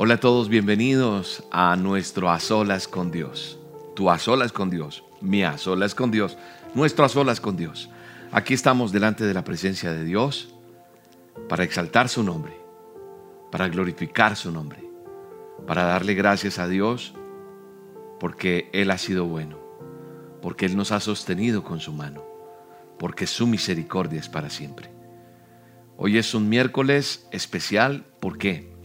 Hola a todos, bienvenidos a nuestro A Solas con Dios. Tu A Solas con Dios, mi A Solas con Dios, nuestro A Solas con Dios. Aquí estamos delante de la presencia de Dios para exaltar su nombre, para glorificar su nombre, para darle gracias a Dios porque Él ha sido bueno, porque Él nos ha sostenido con su mano, porque su misericordia es para siempre. Hoy es un miércoles especial, ¿por qué?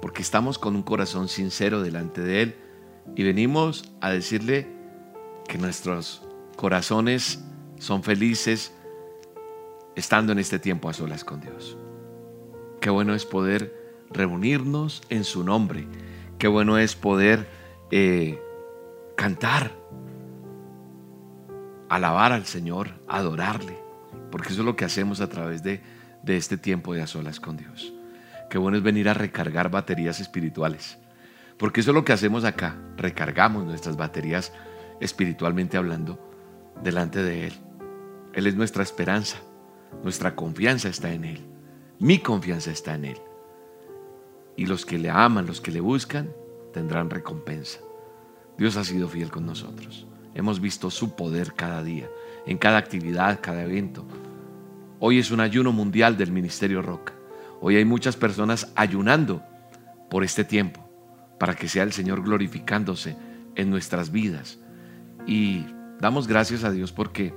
Porque estamos con un corazón sincero delante de Él y venimos a decirle que nuestros corazones son felices estando en este tiempo a solas con Dios. Qué bueno es poder reunirnos en su nombre. Qué bueno es poder eh, cantar, alabar al Señor, adorarle, porque eso es lo que hacemos a través de, de este tiempo de a solas con Dios. Qué bueno es venir a recargar baterías espirituales. Porque eso es lo que hacemos acá. Recargamos nuestras baterías espiritualmente hablando delante de Él. Él es nuestra esperanza. Nuestra confianza está en Él. Mi confianza está en Él. Y los que le aman, los que le buscan, tendrán recompensa. Dios ha sido fiel con nosotros. Hemos visto su poder cada día, en cada actividad, cada evento. Hoy es un ayuno mundial del Ministerio Roca. Hoy hay muchas personas ayunando por este tiempo, para que sea el Señor glorificándose en nuestras vidas. Y damos gracias a Dios porque,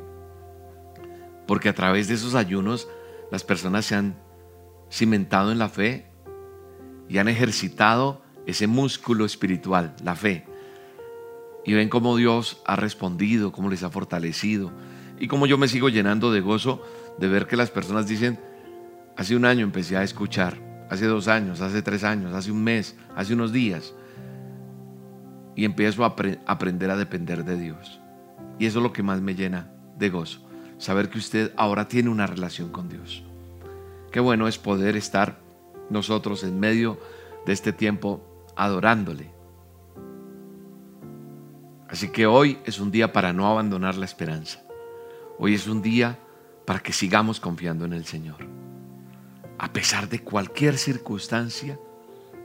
porque a través de esos ayunos las personas se han cimentado en la fe y han ejercitado ese músculo espiritual, la fe. Y ven cómo Dios ha respondido, cómo les ha fortalecido y cómo yo me sigo llenando de gozo de ver que las personas dicen, Hace un año empecé a escuchar, hace dos años, hace tres años, hace un mes, hace unos días. Y empiezo a aprender a depender de Dios. Y eso es lo que más me llena de gozo. Saber que usted ahora tiene una relación con Dios. Qué bueno es poder estar nosotros en medio de este tiempo adorándole. Así que hoy es un día para no abandonar la esperanza. Hoy es un día para que sigamos confiando en el Señor a pesar de cualquier circunstancia,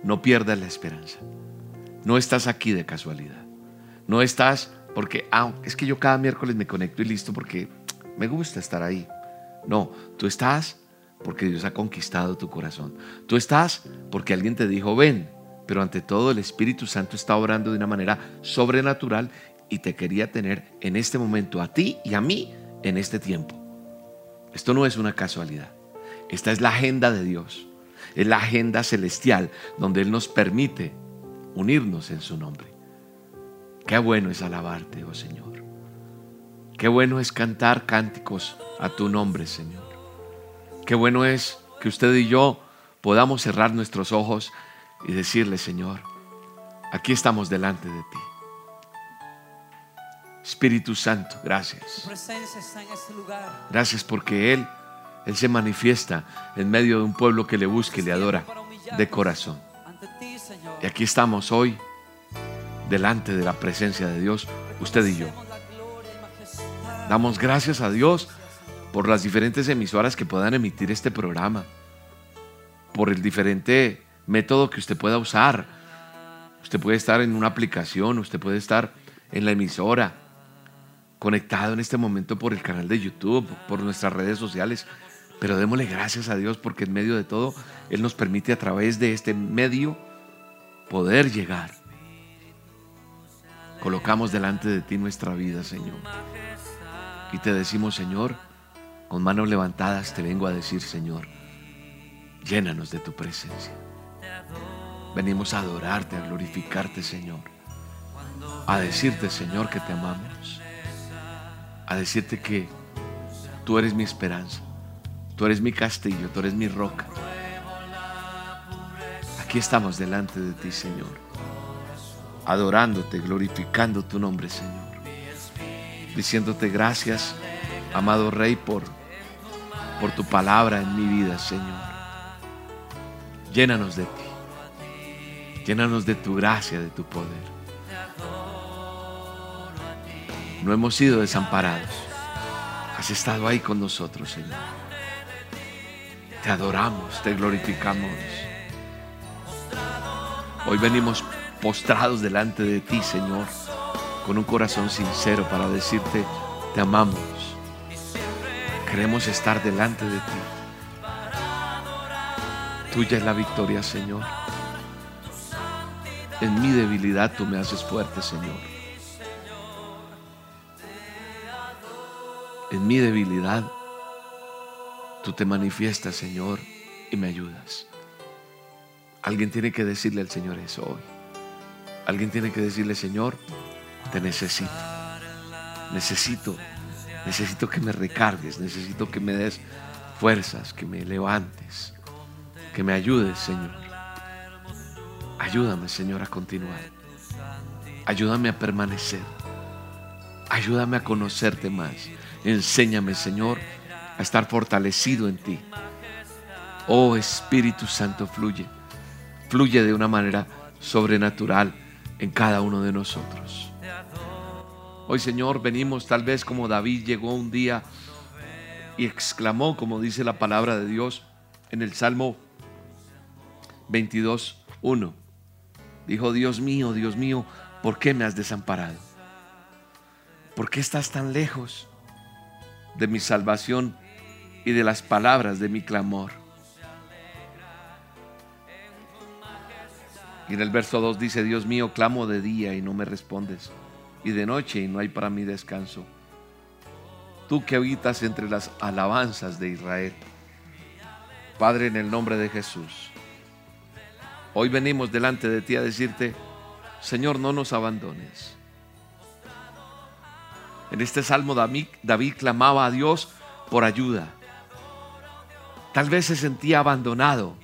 no pierdas la esperanza. No estás aquí de casualidad. No estás porque, ah, es que yo cada miércoles me conecto y listo porque me gusta estar ahí. No, tú estás porque Dios ha conquistado tu corazón. Tú estás porque alguien te dijo, ven, pero ante todo el Espíritu Santo está obrando de una manera sobrenatural y te quería tener en este momento a ti y a mí en este tiempo. Esto no es una casualidad. Esta es la agenda de Dios. Es la agenda celestial donde Él nos permite unirnos en su nombre. Qué bueno es alabarte, oh Señor. Qué bueno es cantar cánticos a tu nombre, Señor. Qué bueno es que usted y yo podamos cerrar nuestros ojos y decirle, Señor, aquí estamos delante de ti. Espíritu Santo, gracias. Este gracias porque Él él se manifiesta en medio de un pueblo que le busca y le adora de corazón. Y aquí estamos hoy, delante de la presencia de Dios, usted y yo. Damos gracias a Dios por las diferentes emisoras que puedan emitir este programa, por el diferente método que usted pueda usar. Usted puede estar en una aplicación, usted puede estar en la emisora, conectado en este momento por el canal de YouTube, por nuestras redes sociales. Pero démosle gracias a Dios porque en medio de todo Él nos permite a través de este medio poder llegar. Colocamos delante de ti nuestra vida, Señor. Y te decimos, Señor, con manos levantadas te vengo a decir, Señor, llénanos de tu presencia. Venimos a adorarte, a glorificarte, Señor. A decirte, Señor, que te amamos. A decirte que tú eres mi esperanza Tú eres mi castillo, tú eres mi roca. Aquí estamos delante de ti, Señor. Adorándote, glorificando tu nombre, Señor. Diciéndote gracias, amado Rey, por, por tu palabra en mi vida, Señor. Llénanos de ti. Llénanos de tu gracia, de tu poder. No hemos sido desamparados. Has estado ahí con nosotros, Señor. Te adoramos, te glorificamos. Hoy venimos postrados delante de ti, Señor, con un corazón sincero para decirte, te amamos. Queremos estar delante de ti. Tuya es la victoria, Señor. En mi debilidad tú me haces fuerte, Señor. En mi debilidad tú te manifiestas, Señor, y me ayudas. Alguien tiene que decirle al Señor eso hoy. Alguien tiene que decirle, Señor, te necesito. Necesito, necesito que me recargues, necesito que me des fuerzas, que me levantes, que me ayudes, Señor. Ayúdame, Señor, a continuar. Ayúdame a permanecer. Ayúdame a conocerte más. Enséñame, Señor, a estar fortalecido en ti. Oh Espíritu Santo, fluye. Fluye de una manera sobrenatural en cada uno de nosotros. Hoy, Señor, venimos tal vez como David llegó un día y exclamó, como dice la palabra de Dios en el Salmo 22, 1. Dijo, Dios mío, Dios mío, ¿por qué me has desamparado? ¿Por qué estás tan lejos de mi salvación y de las palabras de mi clamor? Y en el verso 2 dice, Dios mío, clamo de día y no me respondes, y de noche y no hay para mí descanso. Tú que habitas entre las alabanzas de Israel. Padre, en el nombre de Jesús, hoy venimos delante de ti a decirte, Señor, no nos abandones. En este salmo David, David clamaba a Dios por ayuda. Tal vez se sentía abandonado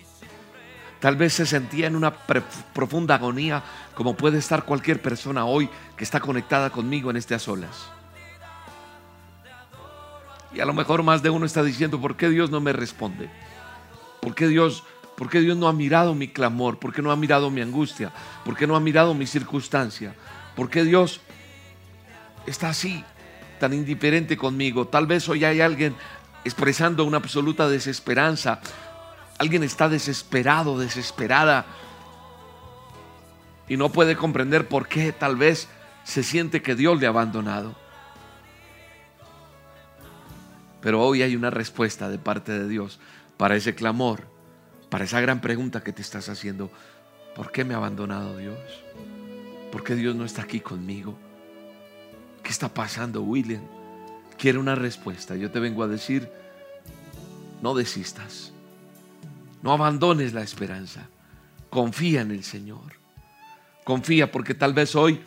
Tal vez se sentía en una profunda agonía, como puede estar cualquier persona hoy que está conectada conmigo en a solas. Y a lo mejor más de uno está diciendo, ¿por qué Dios no me responde? ¿Por qué Dios, por qué Dios no ha mirado mi clamor? ¿Por qué no ha mirado mi angustia? ¿Por qué no ha mirado mi circunstancia? ¿Por qué Dios está así, tan indiferente conmigo? Tal vez hoy hay alguien expresando una absoluta desesperanza Alguien está desesperado, desesperada y no puede comprender por qué tal vez se siente que Dios le ha abandonado. Pero hoy hay una respuesta de parte de Dios para ese clamor, para esa gran pregunta que te estás haciendo. ¿Por qué me ha abandonado Dios? ¿Por qué Dios no está aquí conmigo? ¿Qué está pasando, William? Quiero una respuesta. Yo te vengo a decir, no desistas. No abandones la esperanza. Confía en el Señor. Confía porque tal vez hoy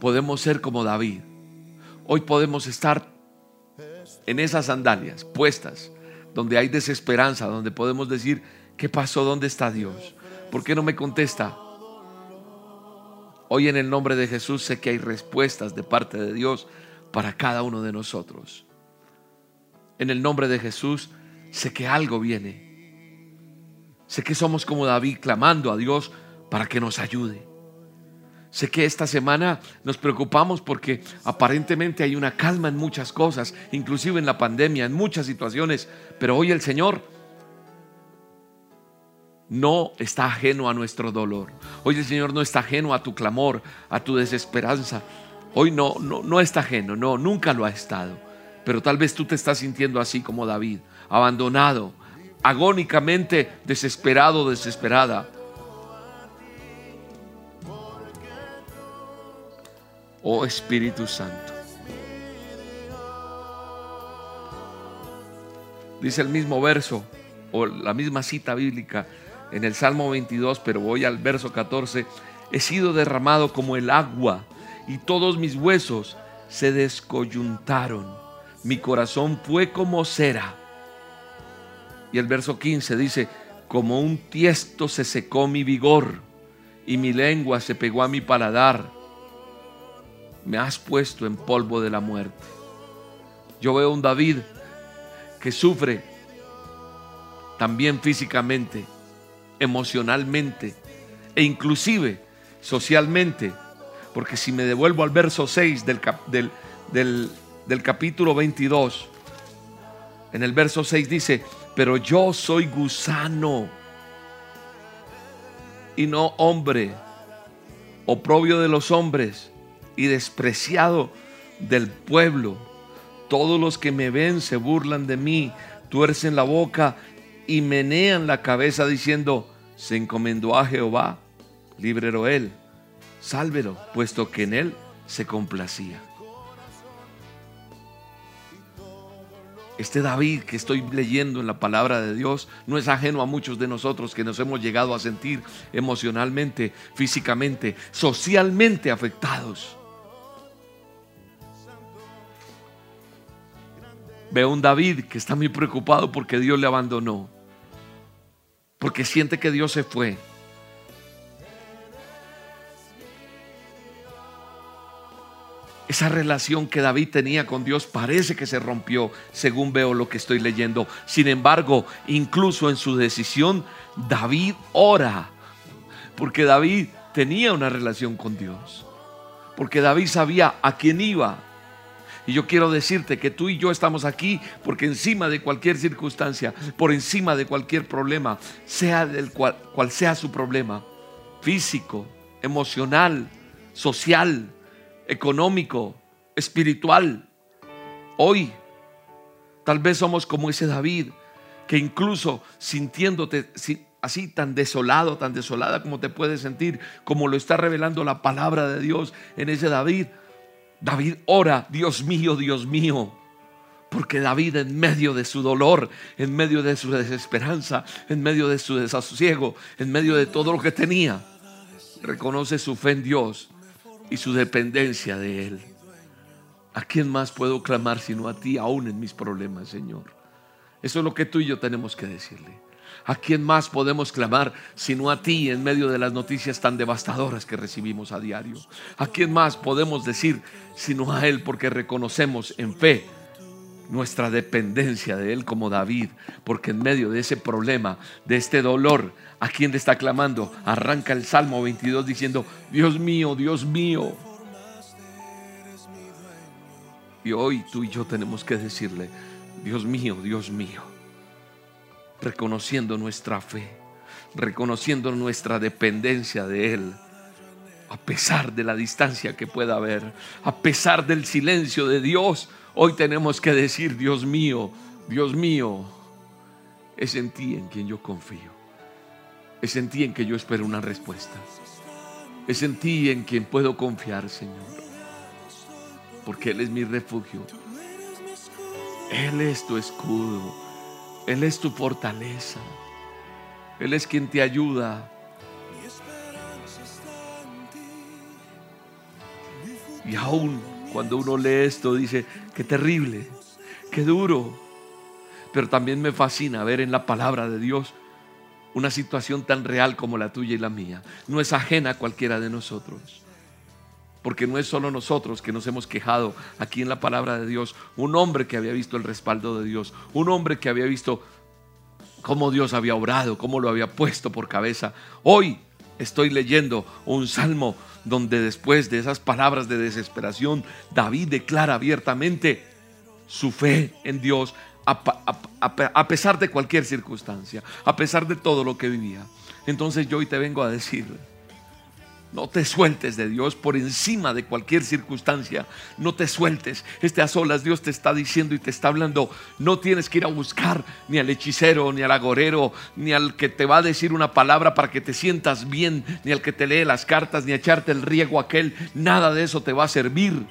podemos ser como David. Hoy podemos estar en esas sandalias puestas, donde hay desesperanza, donde podemos decir, ¿qué pasó? ¿Dónde está Dios? ¿Por qué no me contesta? Hoy en el nombre de Jesús sé que hay respuestas de parte de Dios para cada uno de nosotros. En el nombre de Jesús sé que algo viene Sé que somos como David clamando a Dios para que nos ayude. Sé que esta semana nos preocupamos porque aparentemente hay una calma en muchas cosas, inclusive en la pandemia, en muchas situaciones, pero hoy el Señor no está ajeno a nuestro dolor. Hoy el Señor no está ajeno a tu clamor, a tu desesperanza. Hoy no, no, no está ajeno, no, nunca lo ha estado. Pero tal vez tú te estás sintiendo así como David, abandonado, agónicamente desesperado, desesperada. Oh Espíritu Santo. Dice el mismo verso o la misma cita bíblica en el Salmo 22, pero voy al verso 14. He sido derramado como el agua y todos mis huesos se descoyuntaron. Mi corazón fue como cera y el verso 15 dice, como un tiesto se secó mi vigor y mi lengua se pegó a mi paladar. Me has puesto en polvo de la muerte. Yo veo un David que sufre también físicamente, emocionalmente e inclusive socialmente. Porque si me devuelvo al verso 6 del, del, del capítulo 22, en el verso 6 dice, pero yo soy gusano y no hombre, oprobio de los hombres y despreciado del pueblo. Todos los que me ven se burlan de mí, tuercen la boca y menean la cabeza diciendo, se encomendó a Jehová, líbrelo él, sálvelo, puesto que en él se complacía. Este David que estoy leyendo en la palabra de Dios no es ajeno a muchos de nosotros que nos hemos llegado a sentir emocionalmente, físicamente, socialmente afectados. Veo un David que está muy preocupado porque Dios le abandonó, porque siente que Dios se fue, Esa relación que David tenía con Dios parece que se rompió, según veo lo que estoy leyendo. Sin embargo, incluso en su decisión, David ora, porque David tenía una relación con Dios, porque David sabía a quién iba. Y yo quiero decirte que tú y yo estamos aquí porque encima de cualquier circunstancia, por encima de cualquier problema, sea del cual, cual sea su problema, físico, emocional, social, económico, espiritual. Hoy, tal vez somos como ese David, que incluso sintiéndote así tan desolado, tan desolada como te puedes sentir, como lo está revelando la palabra de Dios en ese David, David ora, Dios mío, Dios mío. Porque David en medio de su dolor, en medio de su desesperanza, en medio de su desasosiego, en medio de todo lo que tenía, reconoce su fe en Dios y su dependencia de Él. ¿A quién más puedo clamar sino a ti, aún en mis problemas, Señor? Eso es lo que tú y yo tenemos que decirle. ¿A quién más podemos clamar sino a ti en medio de las noticias tan devastadoras que recibimos a diario? ¿A quién más podemos decir sino a Él porque reconocemos en fe nuestra dependencia de Él como David? Porque en medio de ese problema, de este dolor, ¿A quién le está clamando? Arranca el Salmo 22 diciendo, Dios mío, Dios mío. Y hoy tú y yo tenemos que decirle, Dios mío, Dios mío. Reconociendo nuestra fe, reconociendo nuestra dependencia de Él. A pesar de la distancia que pueda haber, a pesar del silencio de Dios, hoy tenemos que decir, Dios mío, Dios mío, es en ti en quien yo confío. Es en ti en que yo espero una respuesta. Es en ti en quien puedo confiar, Señor. Porque Él es mi refugio. Él es tu escudo. Él es tu fortaleza. Él es quien te ayuda. Y aún cuando uno lee esto dice, qué terrible, qué duro. Pero también me fascina ver en la palabra de Dios una situación tan real como la tuya y la mía. No es ajena a cualquiera de nosotros. Porque no es solo nosotros que nos hemos quejado aquí en la palabra de Dios. Un hombre que había visto el respaldo de Dios. Un hombre que había visto cómo Dios había obrado, cómo lo había puesto por cabeza. Hoy estoy leyendo un salmo donde después de esas palabras de desesperación, David declara abiertamente su fe en Dios a, pesar de cualquier circunstancia, a pesar de todo lo que vivía. Entonces yo hoy te vengo a decir, no te sueltes de Dios por encima de cualquier circunstancia. No te sueltes. Este a solas Dios te está diciendo y te está hablando. No tienes que ir a buscar ni al hechicero, ni al agorero, ni al que te va a decir una palabra para que te sientas bien, ni al que te lee las cartas, ni a echarte el riego aquel. Nada de eso te va a servir.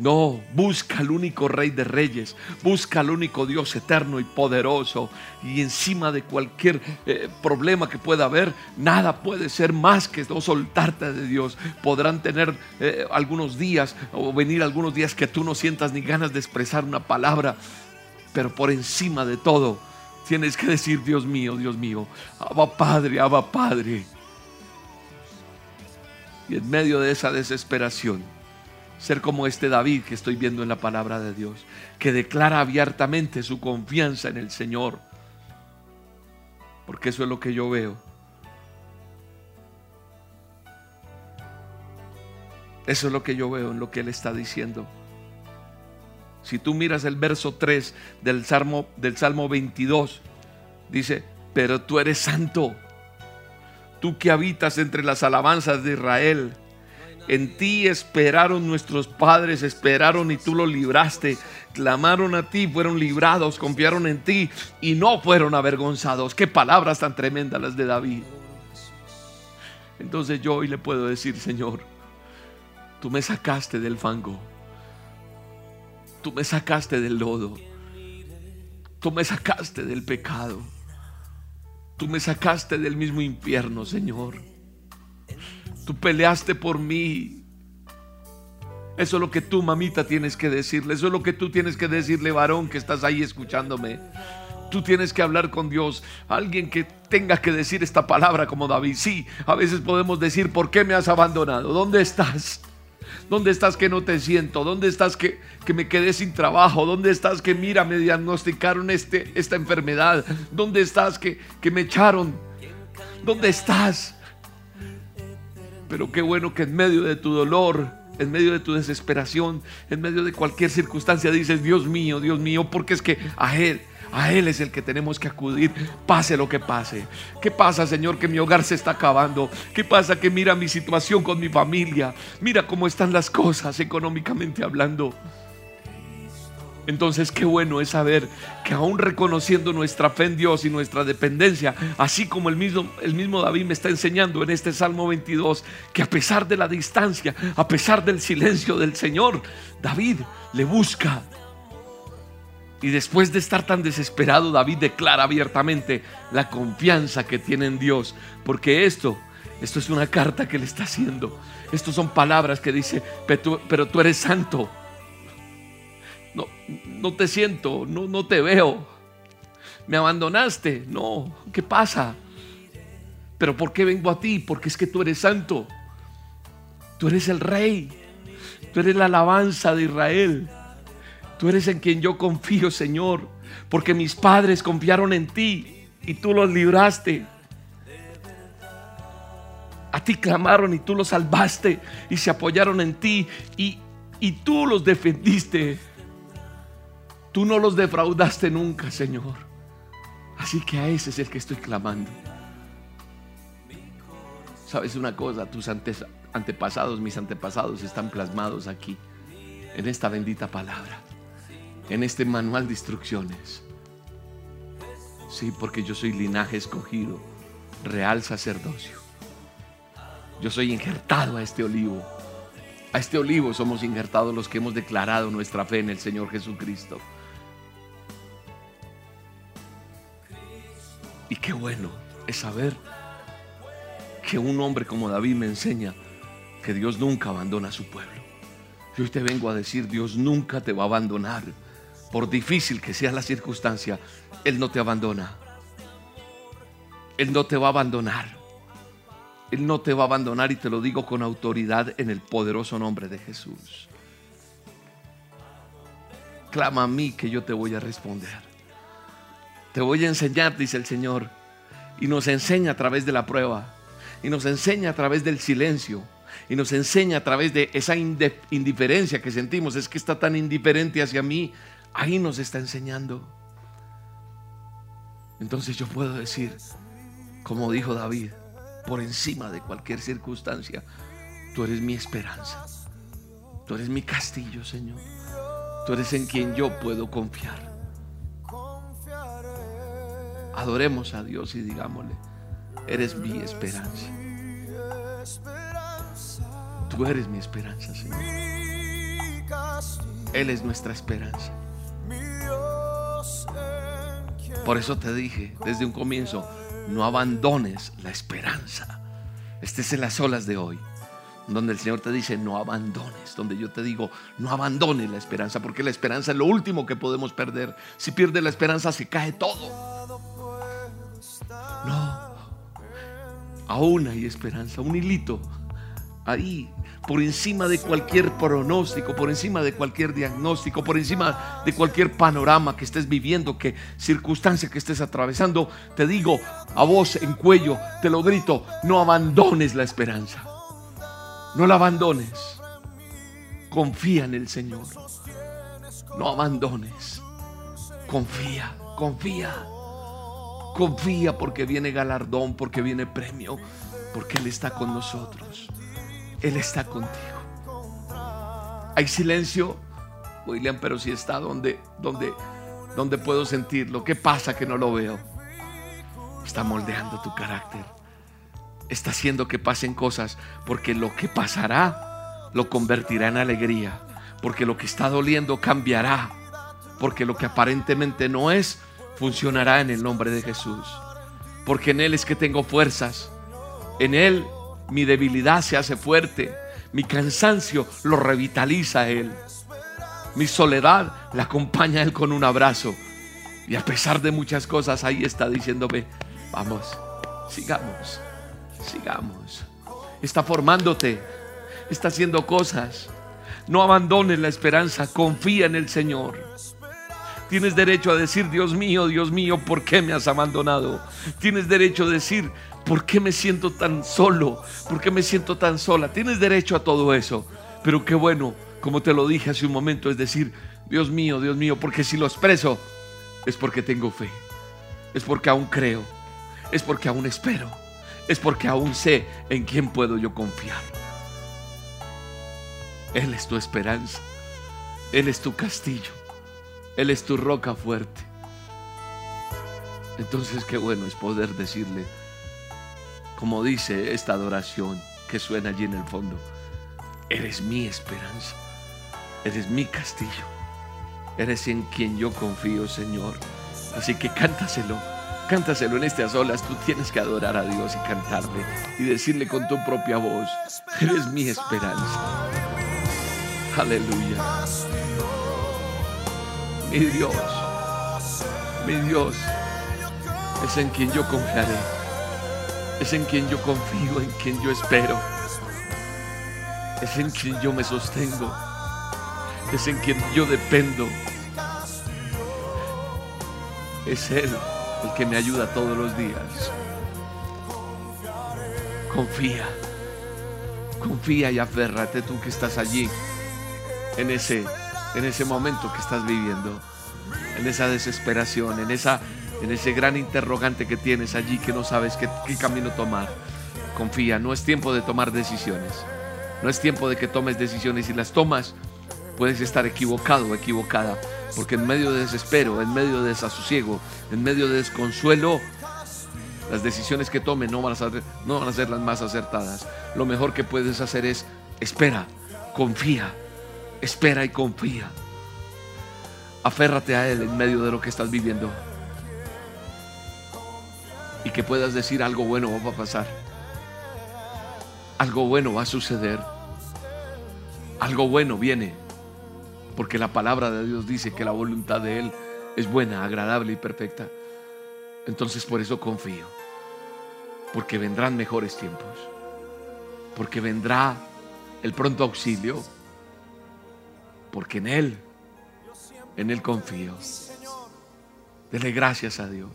No, busca al único Rey de Reyes, busca al único Dios eterno y poderoso. Y encima de cualquier eh, problema que pueda haber, nada puede ser más que no soltarte de Dios. Podrán tener eh, algunos días o venir algunos días que tú no sientas ni ganas de expresar una palabra, pero por encima de todo, tienes que decir, Dios mío, Dios mío, Abba Padre, Abba Padre. Y en medio de esa desesperación, ser como este David que estoy viendo en la palabra de Dios, que declara abiertamente su confianza en el Señor. Porque eso es lo que yo veo. Eso es lo que yo veo en lo que Él está diciendo. Si tú miras el verso 3 del Salmo, del Salmo 22, dice, pero tú eres santo, tú que habitas entre las alabanzas de Israel. En ti esperaron nuestros padres, esperaron y tú los libraste. Clamaron a ti, fueron librados, confiaron en ti y no fueron avergonzados. Qué palabras tan tremendas las de David. Entonces yo hoy le puedo decir, Señor, tú me sacaste del fango. Tú me sacaste del lodo. Tú me sacaste del pecado. Tú me sacaste del mismo infierno, Señor. Tú peleaste por mí. Eso es lo que tú, mamita, tienes que decirle. Eso es lo que tú tienes que decirle, varón, que estás ahí escuchándome. Tú tienes que hablar con Dios. Alguien que tenga que decir esta palabra como David. Sí, a veces podemos decir, ¿por qué me has abandonado? ¿Dónde estás? ¿Dónde estás que no te siento? ¿Dónde estás que, que me quedé sin trabajo? ¿Dónde estás que mira, me diagnosticaron este, esta enfermedad? ¿Dónde estás que, que me echaron? ¿Dónde estás? Pero qué bueno que en medio de tu dolor, en medio de tu desesperación, en medio de cualquier circunstancia dices, Dios mío, Dios mío, porque es que a Él, a Él es el que tenemos que acudir, pase lo que pase. ¿Qué pasa, Señor, que mi hogar se está acabando? ¿Qué pasa que mira mi situación con mi familia? Mira cómo están las cosas económicamente hablando. Entonces qué bueno es saber que aún reconociendo nuestra fe en Dios y nuestra dependencia, así como el mismo, el mismo David me está enseñando en este Salmo 22, que a pesar de la distancia, a pesar del silencio del Señor, David le busca y después de estar tan desesperado, David declara abiertamente la confianza que tiene en Dios. Porque esto, esto es una carta que le está haciendo. Estos son palabras que dice, pero tú, eres santo. No, no te siento, no, no te veo. Me abandonaste. No, ¿qué pasa? Pero ¿por qué vengo a ti? Porque es que tú eres santo. Tú eres el rey. Tú eres la alabanza de Israel. Tú eres en quien yo confío, Señor, porque mis padres confiaron en ti y tú los libraste. A ti clamaron y tú los salvaste y se apoyaron en ti y, y tú los defendiste. Tú no los defraudaste nunca, Señor. Así que a ese es el que estoy clamando. ¿Sabes una cosa? Tus antepasados, mis antepasados están plasmados aquí, en esta bendita palabra en este manual de instrucciones. Sí, porque yo soy linaje escogido, real sacerdocio. Yo soy injertado a este olivo. A este olivo somos injertados los que hemos declarado nuestra fe en el Señor Jesucristo. Qué bueno es saber que un hombre como David me enseña que Dios nunca abandona a su pueblo. Yo hoy te vengo a decir, Dios nunca te va a abandonar por difícil que sea la circunstancia, Él no te abandona. Él no te va a abandonar. Él no te va a abandonar y te lo digo con autoridad en el poderoso nombre de Jesús. Clama a mí que yo te voy a responder. Te voy a enseñar, dice el Señor. Y nos enseña a través de la prueba. Y nos enseña a través del silencio. Y nos enseña a través de esa indiferencia que sentimos. Es que está tan indiferente hacia mí. Ahí nos está enseñando. Entonces yo puedo decir, como dijo David, por encima de cualquier circunstancia, tú eres mi esperanza. Tú eres mi castillo, Señor. Tú eres en quien yo puedo confiar. Adoremos a Dios y digámosle, eres mi esperanza. Tú eres mi esperanza, Señor. Él es nuestra esperanza. Por eso te dije desde un comienzo, no abandones la esperanza. Estés en las olas de hoy, donde el Señor te dice, no abandones, donde yo te digo, no abandones la esperanza, porque la esperanza es lo último que podemos perder. Si pierdes la esperanza, se cae todo. Aún hay esperanza, un hilito ahí por encima de cualquier pronóstico, por encima de cualquier diagnóstico, por encima de cualquier panorama que estés viviendo, que circunstancia que estés atravesando, te digo a voz en cuello, te lo grito, no abandones la esperanza. No la abandones. Confía en el Señor. No abandones. Confía, confía. Confía porque viene galardón, porque viene premio, porque Él está con nosotros. Él está contigo. Hay silencio, William, pero si está donde, donde, donde puedo sentirlo. ¿Qué pasa que no lo veo? Está moldeando tu carácter. Está haciendo que pasen cosas, porque lo que pasará lo convertirá en alegría, porque lo que está doliendo cambiará, porque lo que aparentemente no es funcionará en el nombre de Jesús. Porque en Él es que tengo fuerzas. En Él mi debilidad se hace fuerte. Mi cansancio lo revitaliza Él. Mi soledad la acompaña Él con un abrazo. Y a pesar de muchas cosas, ahí está diciéndome, vamos, sigamos, sigamos. Está formándote, está haciendo cosas. No abandones la esperanza, confía en el Señor. Tienes derecho a decir, Dios mío, Dios mío, ¿por qué me has abandonado? Tienes derecho a decir, ¿por qué me siento tan solo? ¿Por qué me siento tan sola? Tienes derecho a todo eso. Pero qué bueno, como te lo dije hace un momento, es decir, Dios mío, Dios mío, porque si lo expreso es porque tengo fe, es porque aún creo, es porque aún espero, es porque aún sé en quién puedo yo confiar. Él es tu esperanza, Él es tu castillo. Él es tu roca fuerte. Entonces qué bueno es poder decirle, como dice esta adoración que suena allí en el fondo, eres mi esperanza, eres mi castillo, eres en quien yo confío, Señor. Así que cántaselo, cántaselo en este olas, tú tienes que adorar a Dios y cantarle y decirle con tu propia voz, eres mi esperanza. Aleluya mi Dios, mi Dios, es en quien yo confiaré, es en quien yo confío, en quien yo espero, es en quien yo me sostengo, es en quien yo dependo. Es Él el que me ayuda todos los días. Confía, confía y aférrate tú que estás allí en ese en ese momento que estás viviendo, en esa desesperación, en, esa, en ese gran interrogante que tienes allí que no sabes qué, camino tomar. Confía, no es tiempo de tomar decisiones. No es tiempo de que tomes decisiones y las tomas. Puedes estar equivocado o equivocada, porque en medio de desespero, en medio de desasosiego, en medio de desconsuelo, las decisiones que tomes no no van a ser las más acertadas. Lo mejor que puedes hacer es espera, confía, Espera y confía. Aférrate a Él en medio de lo que estás viviendo. Y que puedas decir algo bueno va a pasar. Algo bueno va a suceder. Algo bueno viene. Porque la palabra de Dios dice que la voluntad de Él es buena, agradable y perfecta. Entonces por eso confío. Porque vendrán mejores tiempos. Porque vendrá el pronto auxilio porque en Él, en Él confío. Dele gracias a Dios.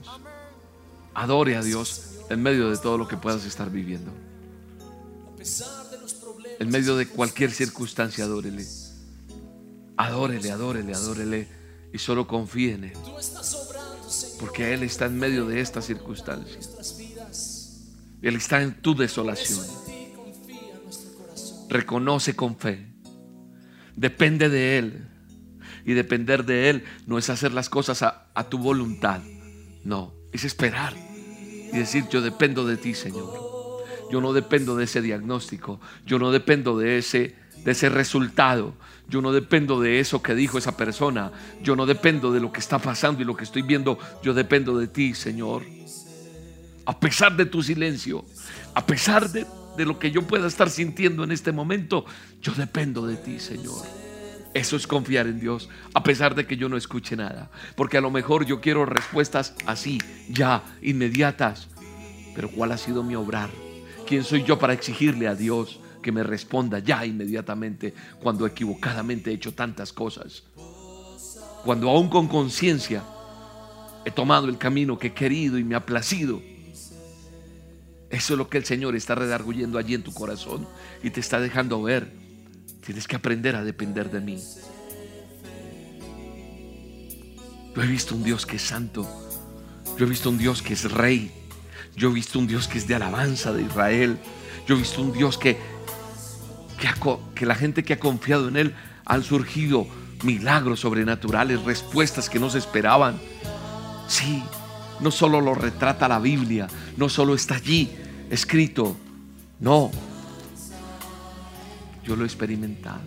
Adore a Dios en medio de todo lo que puedas estar viviendo. En medio de cualquier circunstancia, adórele. Adórele, adórele, adórele. Y solo confíe en Él. Porque Él está en medio de esta circunstancia. Él está en tu desolación. Reconoce con fe Depende de Él. Y depender de Él no es hacer las cosas a, tu voluntad. No, es esperar y decir, yo dependo de ti, Señor. Yo no dependo de ese diagnóstico. Yo no dependo de ese, de ese resultado. Yo no dependo de eso que dijo esa persona. Yo no dependo de lo que está pasando y lo que estoy viendo. Yo dependo de ti, Señor. A pesar de tu silencio, a pesar de de lo que yo pueda estar sintiendo en este momento, yo dependo de ti, Señor. Eso es confiar en Dios, a pesar de que yo no escuche nada. Porque a lo mejor yo quiero respuestas así, ya, inmediatas. Pero ¿cuál ha sido mi obrar? ¿Quién soy yo para exigirle a Dios que me responda ya inmediatamente cuando equivocadamente he hecho tantas cosas? Cuando aún con conciencia he tomado el camino que he querido y me ha placido eso es lo que el Señor está redarguyendo allí en tu corazón y te está dejando ver. Tienes que aprender a depender de mí. Yo he visto un Dios que es santo. Yo he visto un Dios que es rey. Yo he visto un Dios que es de alabanza de Israel. Yo he visto un Dios que, que, que la gente que ha confiado en Él han surgido milagros sobrenaturales, respuestas que no se esperaban. Sí, no solo lo retrata la Biblia, no solo está allí escrito, no, yo lo he experimentado.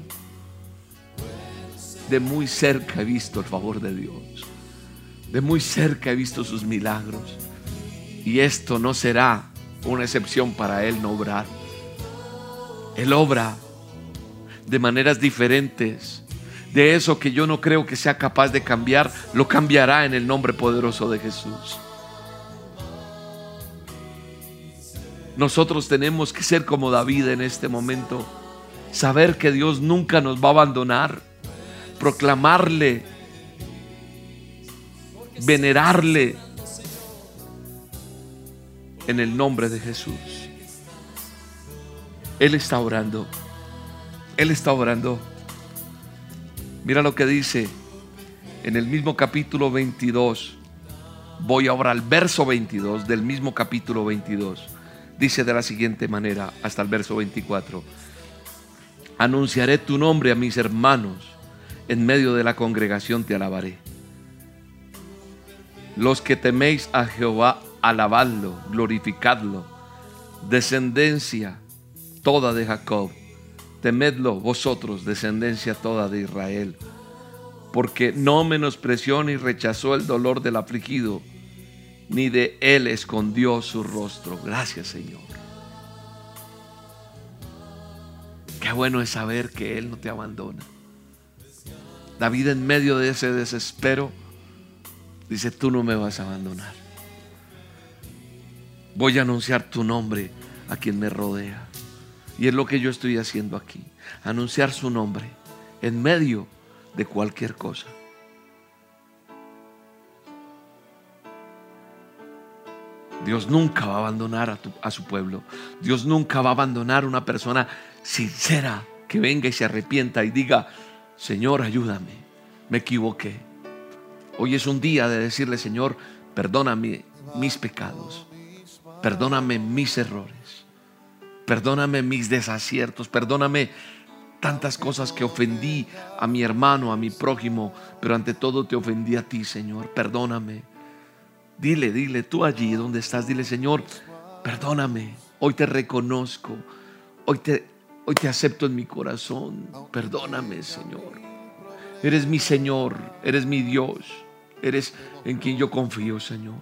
De muy cerca he visto el favor de Dios. De muy cerca he visto sus milagros. Y esto no será una excepción para Él no obrar. Él obra de maneras diferentes. De eso que yo no creo que sea capaz de cambiar, lo cambiará en el nombre poderoso de Jesús. Nosotros tenemos que ser como David en este momento. Saber que Dios nunca nos va a abandonar. Proclamarle. Venerarle. En el nombre de Jesús. Él está orando. Él está orando. Mira lo que dice en el mismo capítulo 22. Voy ahora al verso 22 del mismo capítulo 22. Dice de la siguiente manera hasta el verso 24. Anunciaré tu nombre a mis hermanos. En medio de la congregación te alabaré. Los que teméis a Jehová, alabadlo, glorificadlo. Descendencia toda de Jacob temedlo vosotros, descendencia toda de Israel, porque no menospreció ni rechazó el dolor del afligido, ni de él escondió su rostro. Gracias Señor. Qué bueno es saber que Él no te abandona. David en medio de ese desespero dice, tú no me vas a abandonar. Voy a anunciar tu nombre a quien me rodea. Y es lo que yo estoy haciendo aquí. Anunciar su nombre en medio de cualquier cosa. Dios nunca va a abandonar a, su pueblo. Dios nunca va a abandonar a una persona sincera que venga y se arrepienta y diga, Señor, ayúdame, me equivoqué. Hoy es un día de decirle, Señor, perdóname mis pecados, perdóname mis errores. Perdóname mis desaciertos, perdóname tantas cosas que ofendí a mi hermano, a mi prójimo, pero ante todo te ofendí a ti, Señor. Perdóname. Dile, dile, tú allí donde estás, dile, Señor, perdóname. Hoy te reconozco. Hoy te, hoy te acepto en mi corazón. Perdóname, Señor. Eres mi Señor, eres mi Dios, eres en quien yo confío, Señor.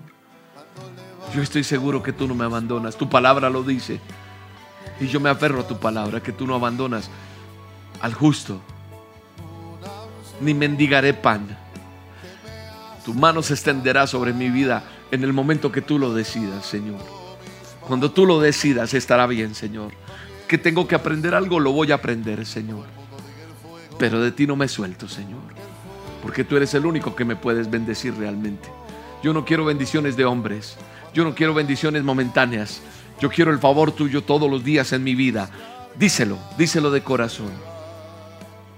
Yo estoy seguro que tú no me abandonas. Tu palabra lo dice. Y yo me aferro a tu palabra, que tú no abandonas al justo, ni mendigaré pan. Tu mano se extenderá sobre mi vida en el momento que tú lo decidas, Señor. Cuando tú lo decidas, estará bien, Señor. Que tengo que aprender algo, lo voy a aprender, Señor. Pero de ti no me suelto, Señor. Porque tú eres el único que me puedes bendecir realmente. Yo no quiero bendiciones de hombres. Yo no quiero bendiciones momentáneas. Yo quiero el favor tuyo todos los días en mi vida. Díselo, díselo de corazón.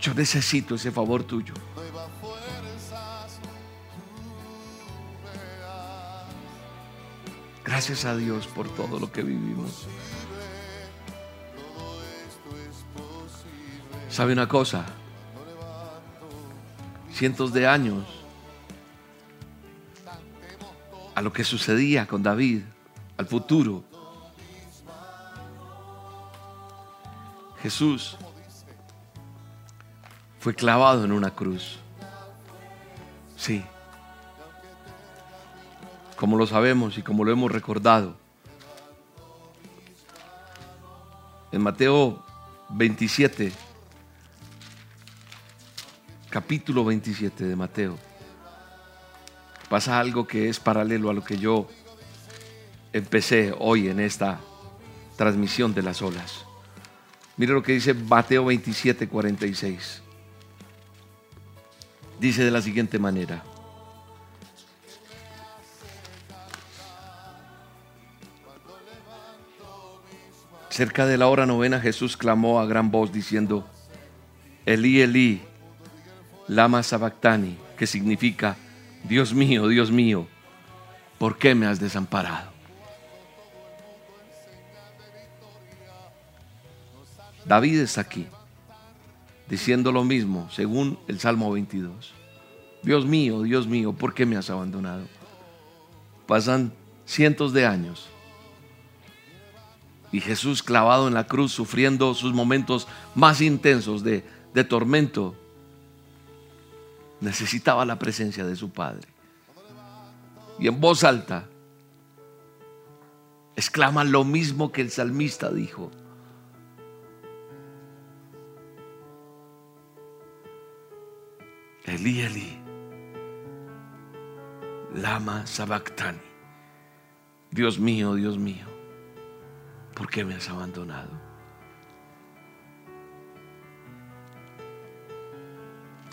Yo necesito ese favor tuyo. Gracias a Dios por todo lo que vivimos. ¿Sabe una cosa? Cientos de años a lo que sucedía con David, al futuro, Jesús fue clavado en una cruz. Sí. Como lo sabemos y como lo hemos recordado. En Mateo 27, capítulo 27 de Mateo, pasa algo que es paralelo a lo que yo empecé hoy en esta transmisión de las olas. Mire lo que dice Mateo 27, 46. Dice de la siguiente manera. Cerca de la hora novena Jesús clamó a gran voz diciendo, Elí, Elí, lama sabactani, que significa, Dios mío, Dios mío, ¿por qué me has desamparado? David está aquí diciendo lo mismo según el Salmo 22. Dios mío, Dios mío, ¿por qué me has abandonado? Pasan cientos de años y Jesús clavado en la cruz sufriendo sus momentos más intensos de, tormento necesitaba la presencia de su Padre. Y en voz alta exclama lo mismo que el salmista dijo. Eli, Eli, lama sabactani. Dios mío, Dios mío, ¿por qué me has abandonado?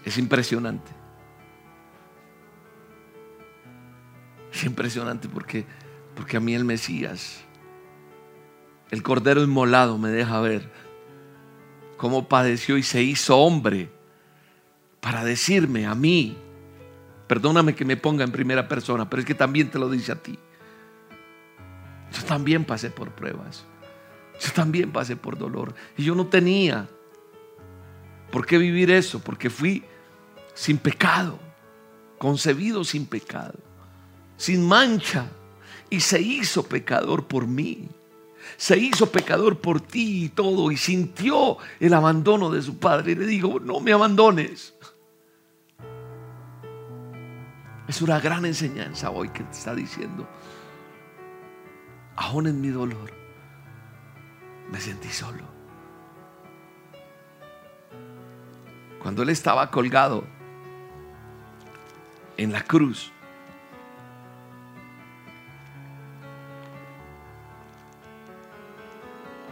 Es impresionante. Es impresionante porque, porque a mí el Mesías, el Cordero Inmolado, me deja ver cómo padeció y se hizo hombre para decirme a mí, perdóname que me ponga en primera persona, pero es que también te lo dice a ti. Yo también pasé por pruebas. Yo también pasé por dolor. Y yo no tenía por qué vivir eso, porque fui sin pecado, concebido sin pecado, sin mancha. Y se hizo pecador por mí. Se hizo pecador por ti y todo. Y sintió el abandono de su padre. Y le dijo, no me abandones. Es una gran enseñanza hoy que te está diciendo. Aún en mi dolor, me sentí solo. Cuando Él estaba colgado en la cruz,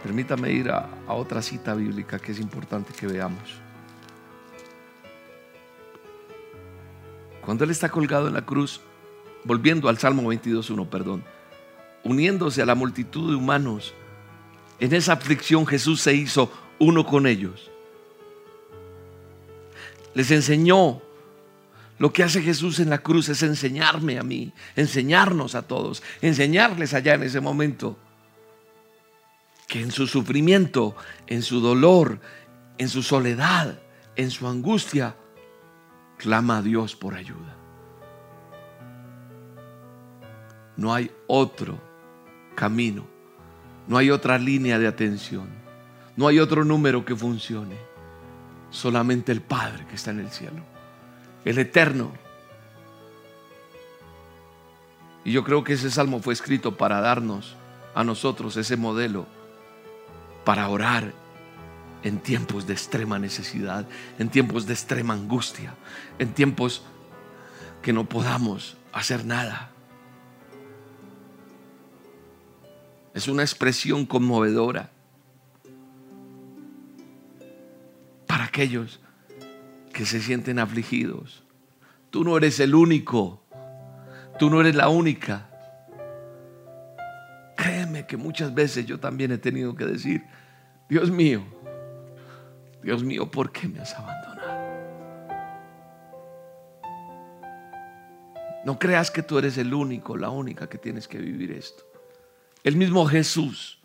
permítame ir a, otra cita bíblica que es importante que veamos. Cuando Él está colgado en la cruz, volviendo al Salmo 22.1, perdón, uniéndose a la multitud de humanos, en esa aflicción Jesús se hizo uno con ellos. Les enseñó lo que hace Jesús en la cruz es enseñarme a mí, enseñarnos a todos, enseñarles allá en ese momento que en su sufrimiento, en su dolor, en su soledad, en su angustia, clama a Dios por ayuda. No hay otro camino, no hay otra línea de atención, no hay otro número que funcione, solamente el Padre que está en el cielo, el eterno. Y yo creo que ese salmo fue escrito para darnos a nosotros ese modelo para orar en tiempos de extrema necesidad, en tiempos de extrema angustia, en tiempos que no podamos hacer nada. Es una expresión conmovedora para aquellos que se sienten afligidos. Tú no eres el único, tú no eres la única. Créeme que muchas veces yo también he tenido que decir, Dios mío, Dios mío, ¿por qué me has abandonado? No creas que tú eres el único, la única que tienes que vivir esto. El mismo Jesús,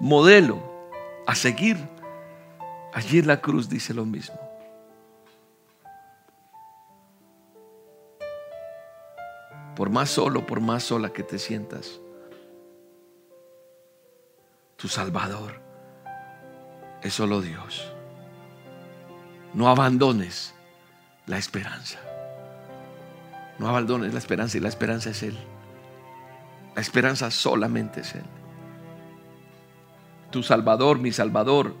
modelo a seguir, allí en la cruz dice lo mismo. Por más solo, por más sola que te sientas, tu Salvador es solo Dios no abandones la esperanza. No abandones la esperanza y la esperanza es Él. La esperanza solamente es Él. Tu Salvador, mi Salvador.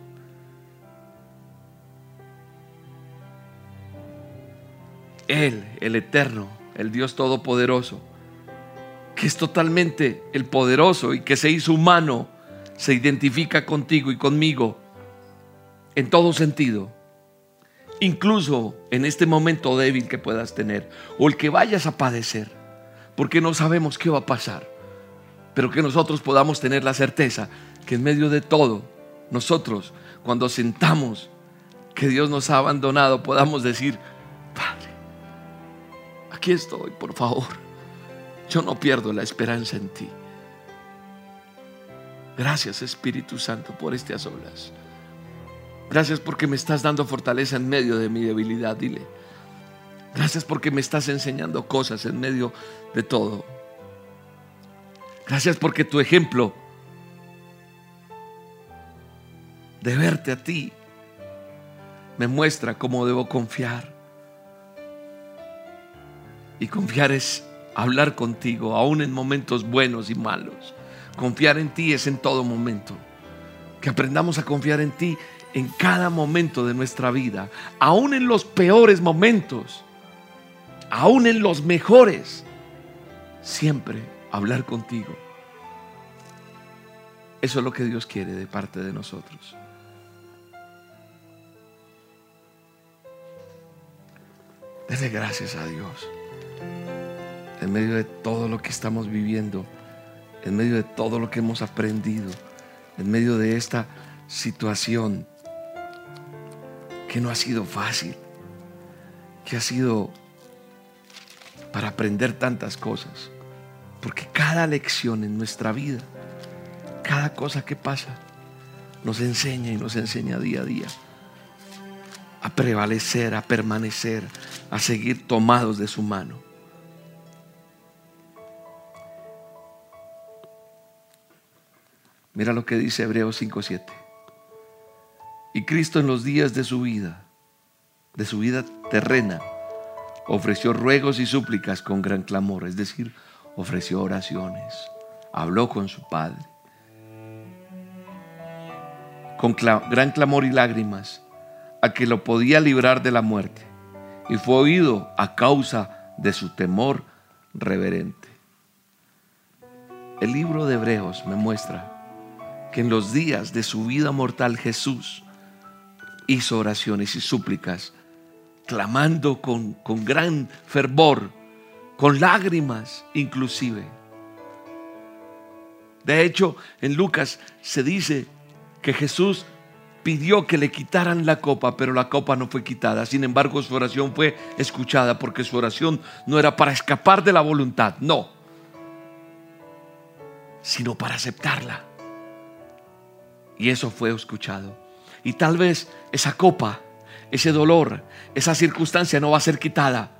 Él, el Eterno, el Dios Todopoderoso, que es totalmente el poderoso y que se hizo humano, se identifica contigo y conmigo en todo sentido incluso en este momento débil que puedas tener o el que vayas a padecer, porque no sabemos qué va a pasar, pero que nosotros podamos tener la certeza que en medio de todo, nosotros, cuando sentamos que Dios nos ha abandonado, podamos decir, Padre, aquí estoy, por favor, yo no pierdo la esperanza en ti. Gracias Espíritu Santo por a solas. Gracias porque me estás dando fortaleza en medio de mi debilidad, dile. Gracias porque me estás enseñando cosas en medio de todo. Gracias porque tu ejemplo de verte a ti me muestra cómo debo confiar. Y confiar es hablar contigo, aún en momentos buenos y malos. Confiar en ti es en todo momento. Que aprendamos a confiar en ti en cada momento de nuestra vida, aún en los peores momentos, aún en los mejores. Siempre hablar contigo. Eso es lo que Dios quiere de parte de nosotros. Dele gracias a Dios. En medio de todo lo que estamos viviendo, en medio de todo lo que hemos aprendido, en medio de esta situación que no ha sido fácil, que ha sido para aprender tantas cosas. Porque cada lección en nuestra vida, cada cosa que pasa, nos enseña y nos enseña día a día a prevalecer, a permanecer, a seguir tomados de su mano. Mira lo que dice Hebreos 5:7. Y Cristo en los días de su vida, de su vida terrena, ofreció ruegos y súplicas con gran clamor, es decir, ofreció oraciones, habló con su Padre, con gran clamor y lágrimas, a que lo podía librar de la muerte, y fue oído a causa de su temor reverente. El libro de Hebreos me muestra que en los días de su vida mortal Jesús hizo oraciones y súplicas, clamando con, con gran fervor, con lágrimas inclusive. De hecho, en Lucas se dice que Jesús pidió que le quitaran la copa, pero la copa no fue quitada. Sin embargo, su oración fue escuchada porque su oración no era para escapar de la voluntad, no, sino para aceptarla. Y eso fue escuchado. Y tal vez esa copa, ese dolor, esa circunstancia no va a ser quitada,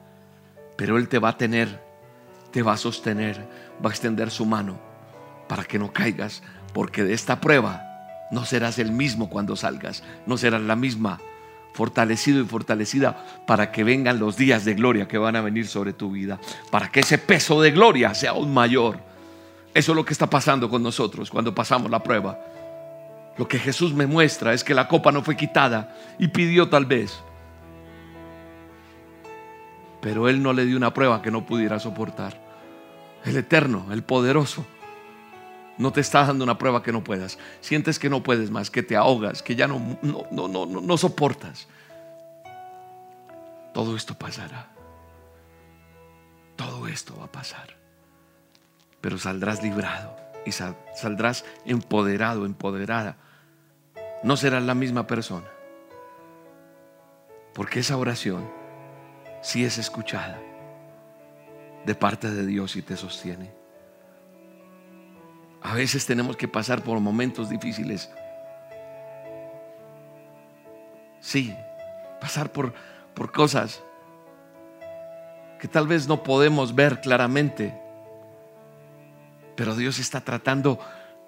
pero Él te va a tener, te va a sostener, va a extender su mano para que no caigas, porque de esta prueba no serás el mismo cuando salgas, no serás la misma, fortalecido y fortalecida para que vengan los días de gloria que van a venir sobre tu vida, para que ese peso de gloria sea aún mayor. Eso es lo que está pasando con nosotros cuando pasamos la prueba. Lo que Jesús me muestra es que la copa no fue quitada y pidió tal vez. Pero Él no le dio una prueba que no pudiera soportar. El eterno, el poderoso, no te está dando una prueba que no puedas. Sientes que no puedes más, que te ahogas, que ya no, no, no, no, no soportas. Todo esto pasará. Todo esto va a pasar. Pero saldrás librado y saldrás empoderado, empoderada no serás la misma persona. Porque esa oración sí es escuchada de parte de Dios y te sostiene. A veces tenemos que pasar por momentos difíciles. Sí, pasar por, por cosas que tal vez no podemos ver claramente. Pero Dios está tratando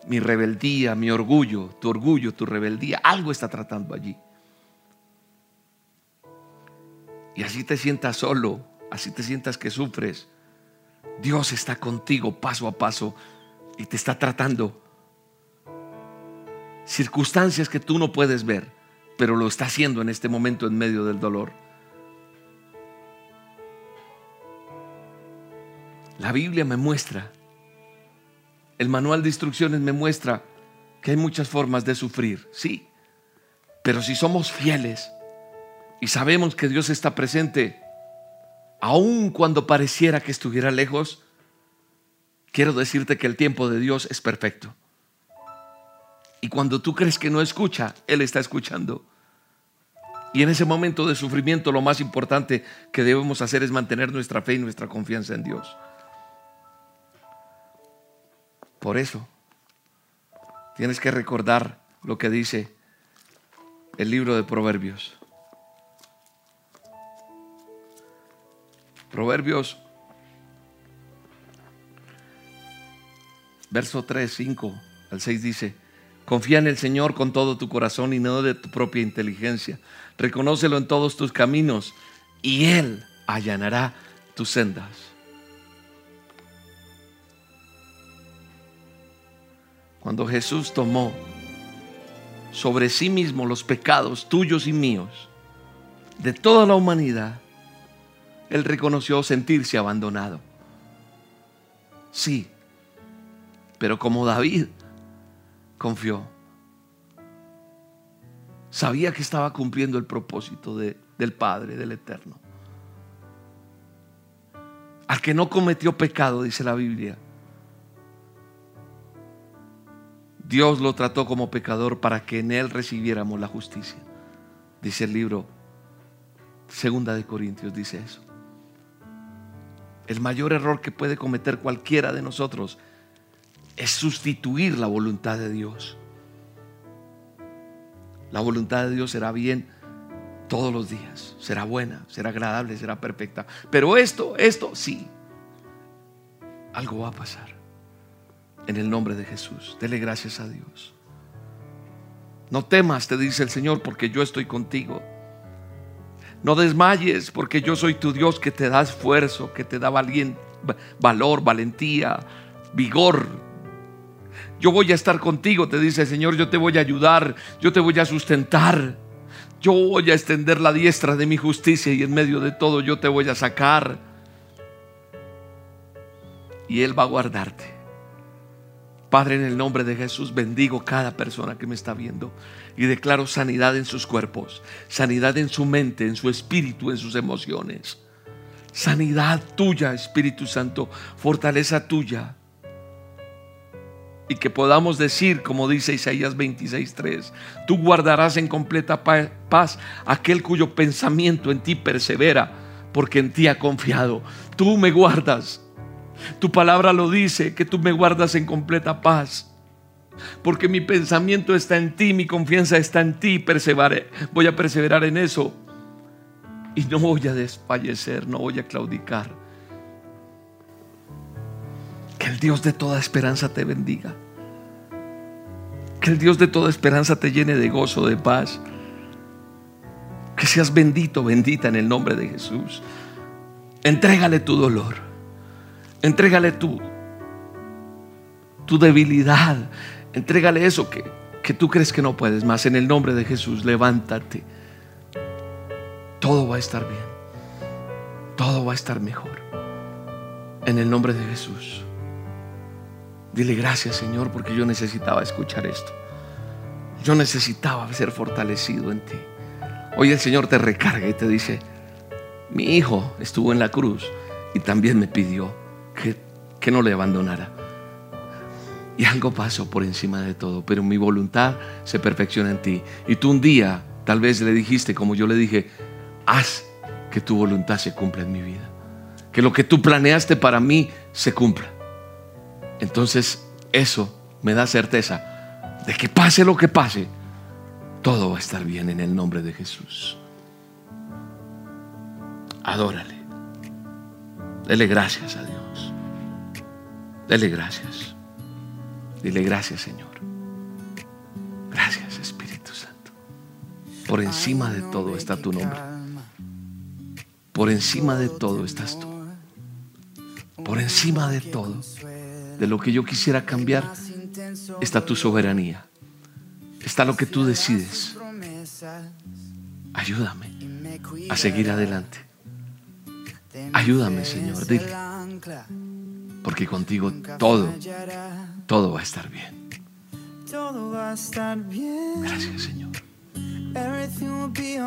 mi rebeldía, mi orgullo, tu orgullo, tu rebeldía, algo está tratando allí. Y así te sientas solo, así te sientas que sufres. Dios está contigo paso a paso y te está tratando. Circunstancias que tú no puedes ver, pero lo está haciendo en este momento en medio del dolor. La Biblia me muestra el manual de instrucciones me muestra que hay muchas formas de sufrir, sí. Pero si somos fieles y sabemos que Dios está presente, aun cuando pareciera que estuviera lejos, quiero decirte que el tiempo de Dios es perfecto. Y cuando tú crees que no escucha, Él está escuchando. Y en ese momento de sufrimiento lo más importante que debemos hacer es mantener nuestra fe y nuestra confianza en Dios. Por eso, tienes que recordar lo que dice el libro de Proverbios. Proverbios, verso 3, 5 al 6 dice, confía en el Señor con todo tu corazón y no de tu propia inteligencia. Reconócelo en todos tus caminos y Él allanará tus sendas. Cuando Jesús tomó sobre sí mismo los pecados tuyos y míos de toda la humanidad, Él reconoció sentirse abandonado. Sí, pero como David confió, sabía que estaba cumpliendo el propósito del Padre, del Eterno. Al que no cometió pecado, dice la Biblia, Dios lo trató como pecador para que en él recibiéramos la justicia. Dice el libro Segunda de Corintios, dice eso. El mayor error que puede cometer cualquiera de nosotros es sustituir la voluntad de Dios. La voluntad de Dios será bien todos los días, será buena, será agradable, será perfecta. Pero esto, esto sí, algo va a pasar. En el nombre de Jesús, dele gracias a Dios. No temas, te dice el Señor, porque yo estoy contigo. No desmayes, porque yo soy tu Dios que te da esfuerzo, que te da valor, valentía, vigor. Yo voy a estar contigo, te dice el Señor, yo te voy a ayudar, yo te voy a sustentar. Yo voy a extender la diestra de mi justicia y en medio de todo yo te voy a sacar. Y Él va a guardarte. Padre, en el nombre de Jesús, bendigo cada persona que me está viendo y declaro sanidad en sus cuerpos, sanidad en su mente, en su espíritu, en sus emociones. Sanidad tuya, Espíritu Santo, fortaleza tuya. Y que podamos decir, como dice Isaías 26:3, tú guardarás en completa paz aquel cuyo pensamiento en ti persevera, porque en ti ha confiado. Tú me guardas tu palabra lo dice, que tú me guardas en completa paz. Porque mi pensamiento está en ti, mi confianza está en ti. voy a perseverar en eso. Y no voy a desfallecer, no voy a claudicar. Que el Dios de toda esperanza te bendiga. Que el Dios de toda esperanza te llene de gozo, de paz. Que seas bendito, bendita en el nombre de Jesús. Entrégale tu dolor. Entrégale tu, tu debilidad. Entrégale eso que, que tú crees que no puedes más. En el nombre de Jesús, levántate. Todo va a estar bien. Todo va a estar mejor. En el nombre de Jesús. Dile gracias Señor porque yo necesitaba escuchar esto. Yo necesitaba ser fortalecido en ti. Hoy el Señor te recarga y te dice, mi hijo estuvo en la cruz y también me pidió que, no le abandonara. Y algo pasó por encima de todo, pero mi voluntad se perfecciona en ti. Y tú un día tal vez le dijiste, como yo le dije, haz que tu voluntad se cumpla en mi vida. Que lo que tú planeaste para mí se cumpla. Entonces eso me da certeza de que pase lo que pase, todo va a estar bien en el nombre de Jesús. Adórale. Dele gracias a Dios. Dele gracias. Dile gracias, Señor. Gracias, Espíritu Santo. Por encima de todo está tu nombre. Por encima de todo estás tú. Por encima de todo, de lo que yo quisiera cambiar, está tu soberanía. Está lo que tú decides. Ayúdame a seguir adelante. Ayúdame, Señor. Dile. Porque contigo todo, todo va a estar bien. Gracias, Señor.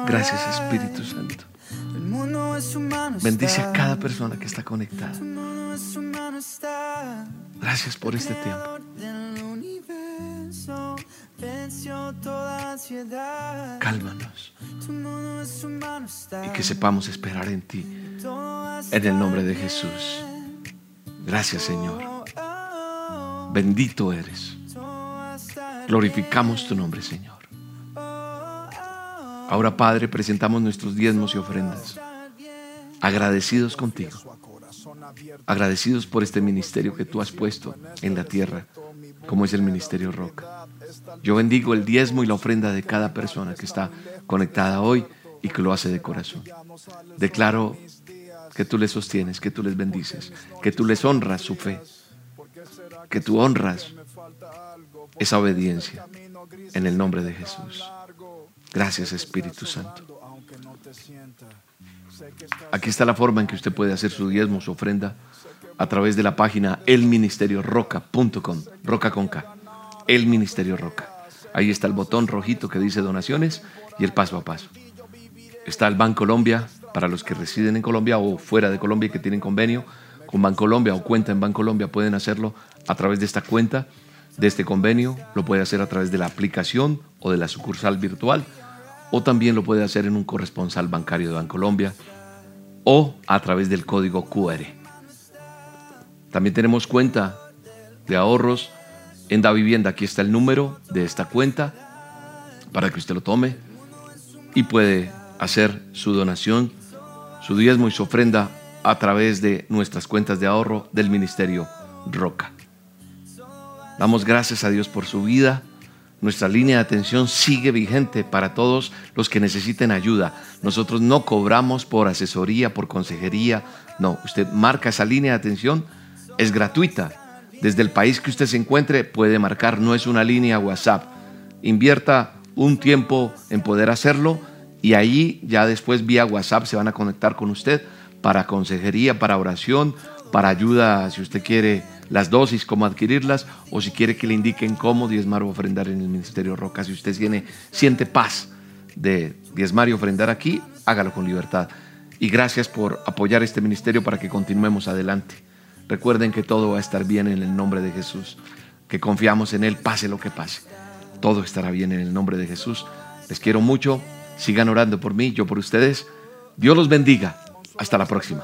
Gracias, Espíritu Santo. Bendice a cada persona que está conectada. Gracias por este tiempo. Cálmanos y que sepamos esperar en ti. En el nombre de Jesús. Gracias Señor. Bendito eres. Glorificamos tu nombre, Señor. Ahora, Padre, presentamos nuestros diezmos y ofrendas. Agradecidos contigo. Agradecidos por este ministerio que tú has puesto en la tierra, como es el Ministerio Roca. Yo bendigo el diezmo y la ofrenda de cada persona que está conectada hoy y que lo hace de corazón. Declaro que tú les sostienes, que tú les bendices, que tú les honras su fe, que tú honras esa obediencia en el nombre de Jesús. Gracias Espíritu Santo. Aquí está la forma en que usted puede hacer su diezmo, su ofrenda, a través de la página elministerioroca.com, roca con K, el Ministerio Roca. Ahí está el botón rojito que dice donaciones y el paso a paso. Está el Banco Colombia para los que residen en Colombia o fuera de Colombia y que tienen convenio con Bancolombia o cuenta en Bancolombia, pueden hacerlo a través de esta cuenta, de este convenio, lo puede hacer a través de la aplicación o de la sucursal virtual, o también lo puede hacer en un corresponsal bancario de Bancolombia o a través del código QR. También tenemos cuenta de ahorros en Da Vivienda. Aquí está el número de esta cuenta para que usted lo tome y puede hacer su donación, su diezmo y su ofrenda a través de nuestras cuentas de ahorro del Ministerio Roca. Damos gracias a Dios por su vida. Nuestra línea de atención sigue vigente para todos los que necesiten ayuda. Nosotros no cobramos por asesoría, por consejería. No, usted marca esa línea de atención, es gratuita. Desde el país que usted se encuentre puede marcar, no es una línea WhatsApp. Invierta un tiempo en poder hacerlo y ahí ya después vía WhatsApp se van a conectar con usted para consejería, para oración, para ayuda si usted quiere las dosis, cómo adquirirlas, o si quiere que le indiquen cómo diezmar o ofrendar en el Ministerio Roca. Si usted tiene, siente paz de diezmar y ofrendar aquí, hágalo con libertad. Y gracias por apoyar este ministerio para que continuemos adelante. Recuerden que todo va a estar bien en el nombre de Jesús, que confiamos en Él, pase lo que pase. Todo estará bien en el nombre de Jesús. Les quiero mucho, sigan orando por mí, yo por ustedes. Dios los bendiga. Hasta la próxima.